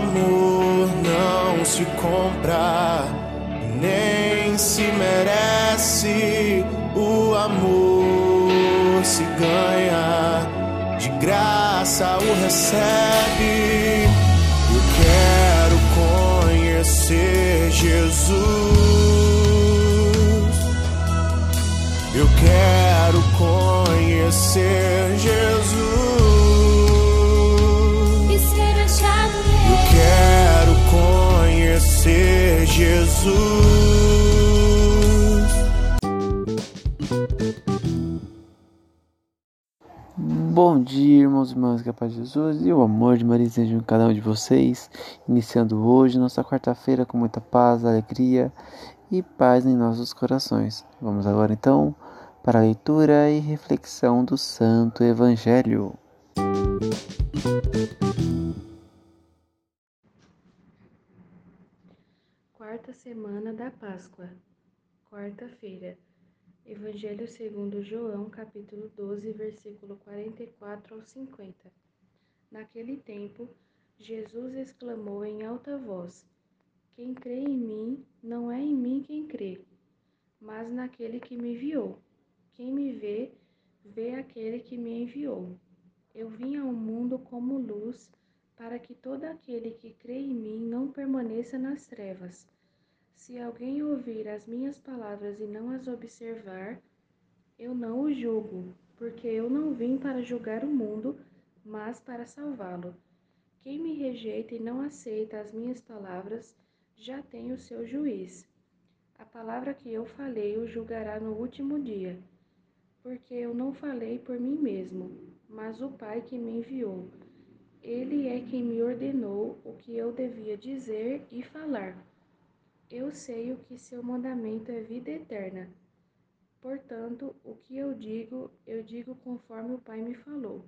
Amor não se compra, nem se merece. O amor se ganha, de graça o recebe. Jesus. Bom dia, irmãos e irmãs, que a paz de Jesus e o amor de Maria esteja em cada um de vocês. Iniciando hoje nossa quarta-feira com muita paz, alegria e paz em nossos corações. Vamos agora então para a leitura e reflexão do Santo Evangelho. Quarta semana da Páscoa. Quarta-feira. Evangelho segundo João, capítulo 12, versículo 44 ao 50. Naquele tempo, Jesus exclamou em alta voz: Quem crê em mim, não é em mim quem crê, mas naquele que me enviou. Quem me vê, vê aquele que me enviou. Eu vim ao mundo como luz, para que todo aquele que crê em mim não permaneça nas trevas. Se alguém ouvir as minhas palavras e não as observar, eu não o julgo, porque eu não vim para julgar o mundo, mas para salvá-lo. Quem me rejeita e não aceita as minhas palavras, já tem o seu juiz. A palavra que eu falei o julgará no último dia, porque eu não falei por mim mesmo, mas o Pai que me enviou. Ele é quem me ordenou o que eu devia dizer e falar. Eu sei o que seu mandamento é vida eterna. Portanto, o que eu digo, eu digo conforme o Pai me falou.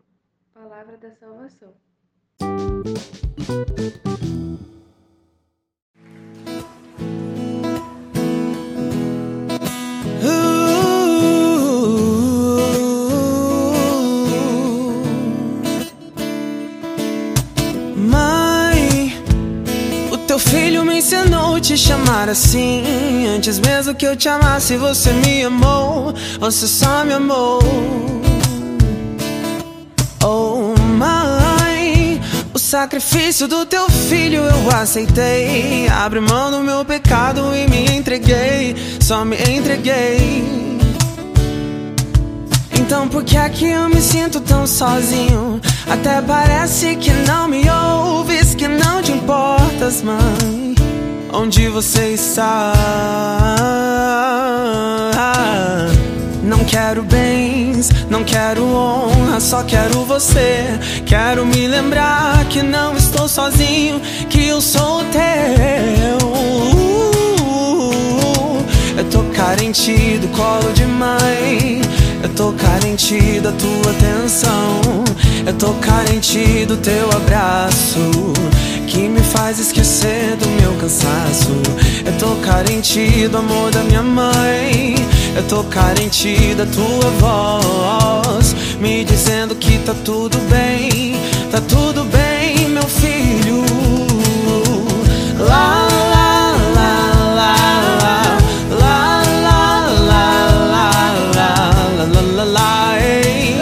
Palavra da salvação. Ensinou te chamar assim. Antes mesmo que eu te amasse, você me amou. Você só me amou. Oh, mãe, o sacrifício do teu filho eu aceitei. Abre mão do meu pecado e me entreguei. Só me entreguei. Então por que é que eu me sinto tão sozinho? Até parece que não me ouves, que não te importas, mãe. Onde você está? Não quero bens, não quero honra, só quero você. Quero me lembrar que não estou sozinho, que eu sou teu. Eu tô carente do colo de mãe. Eu tô carente da tua atenção. Eu tô carente do teu abraço. Que me faz esquecer do meu cansaço. Eu tô carente do amor da minha mãe. Eu tô carente da tua voz. Me dizendo que tá tudo bem. Tá tudo bem, meu filho.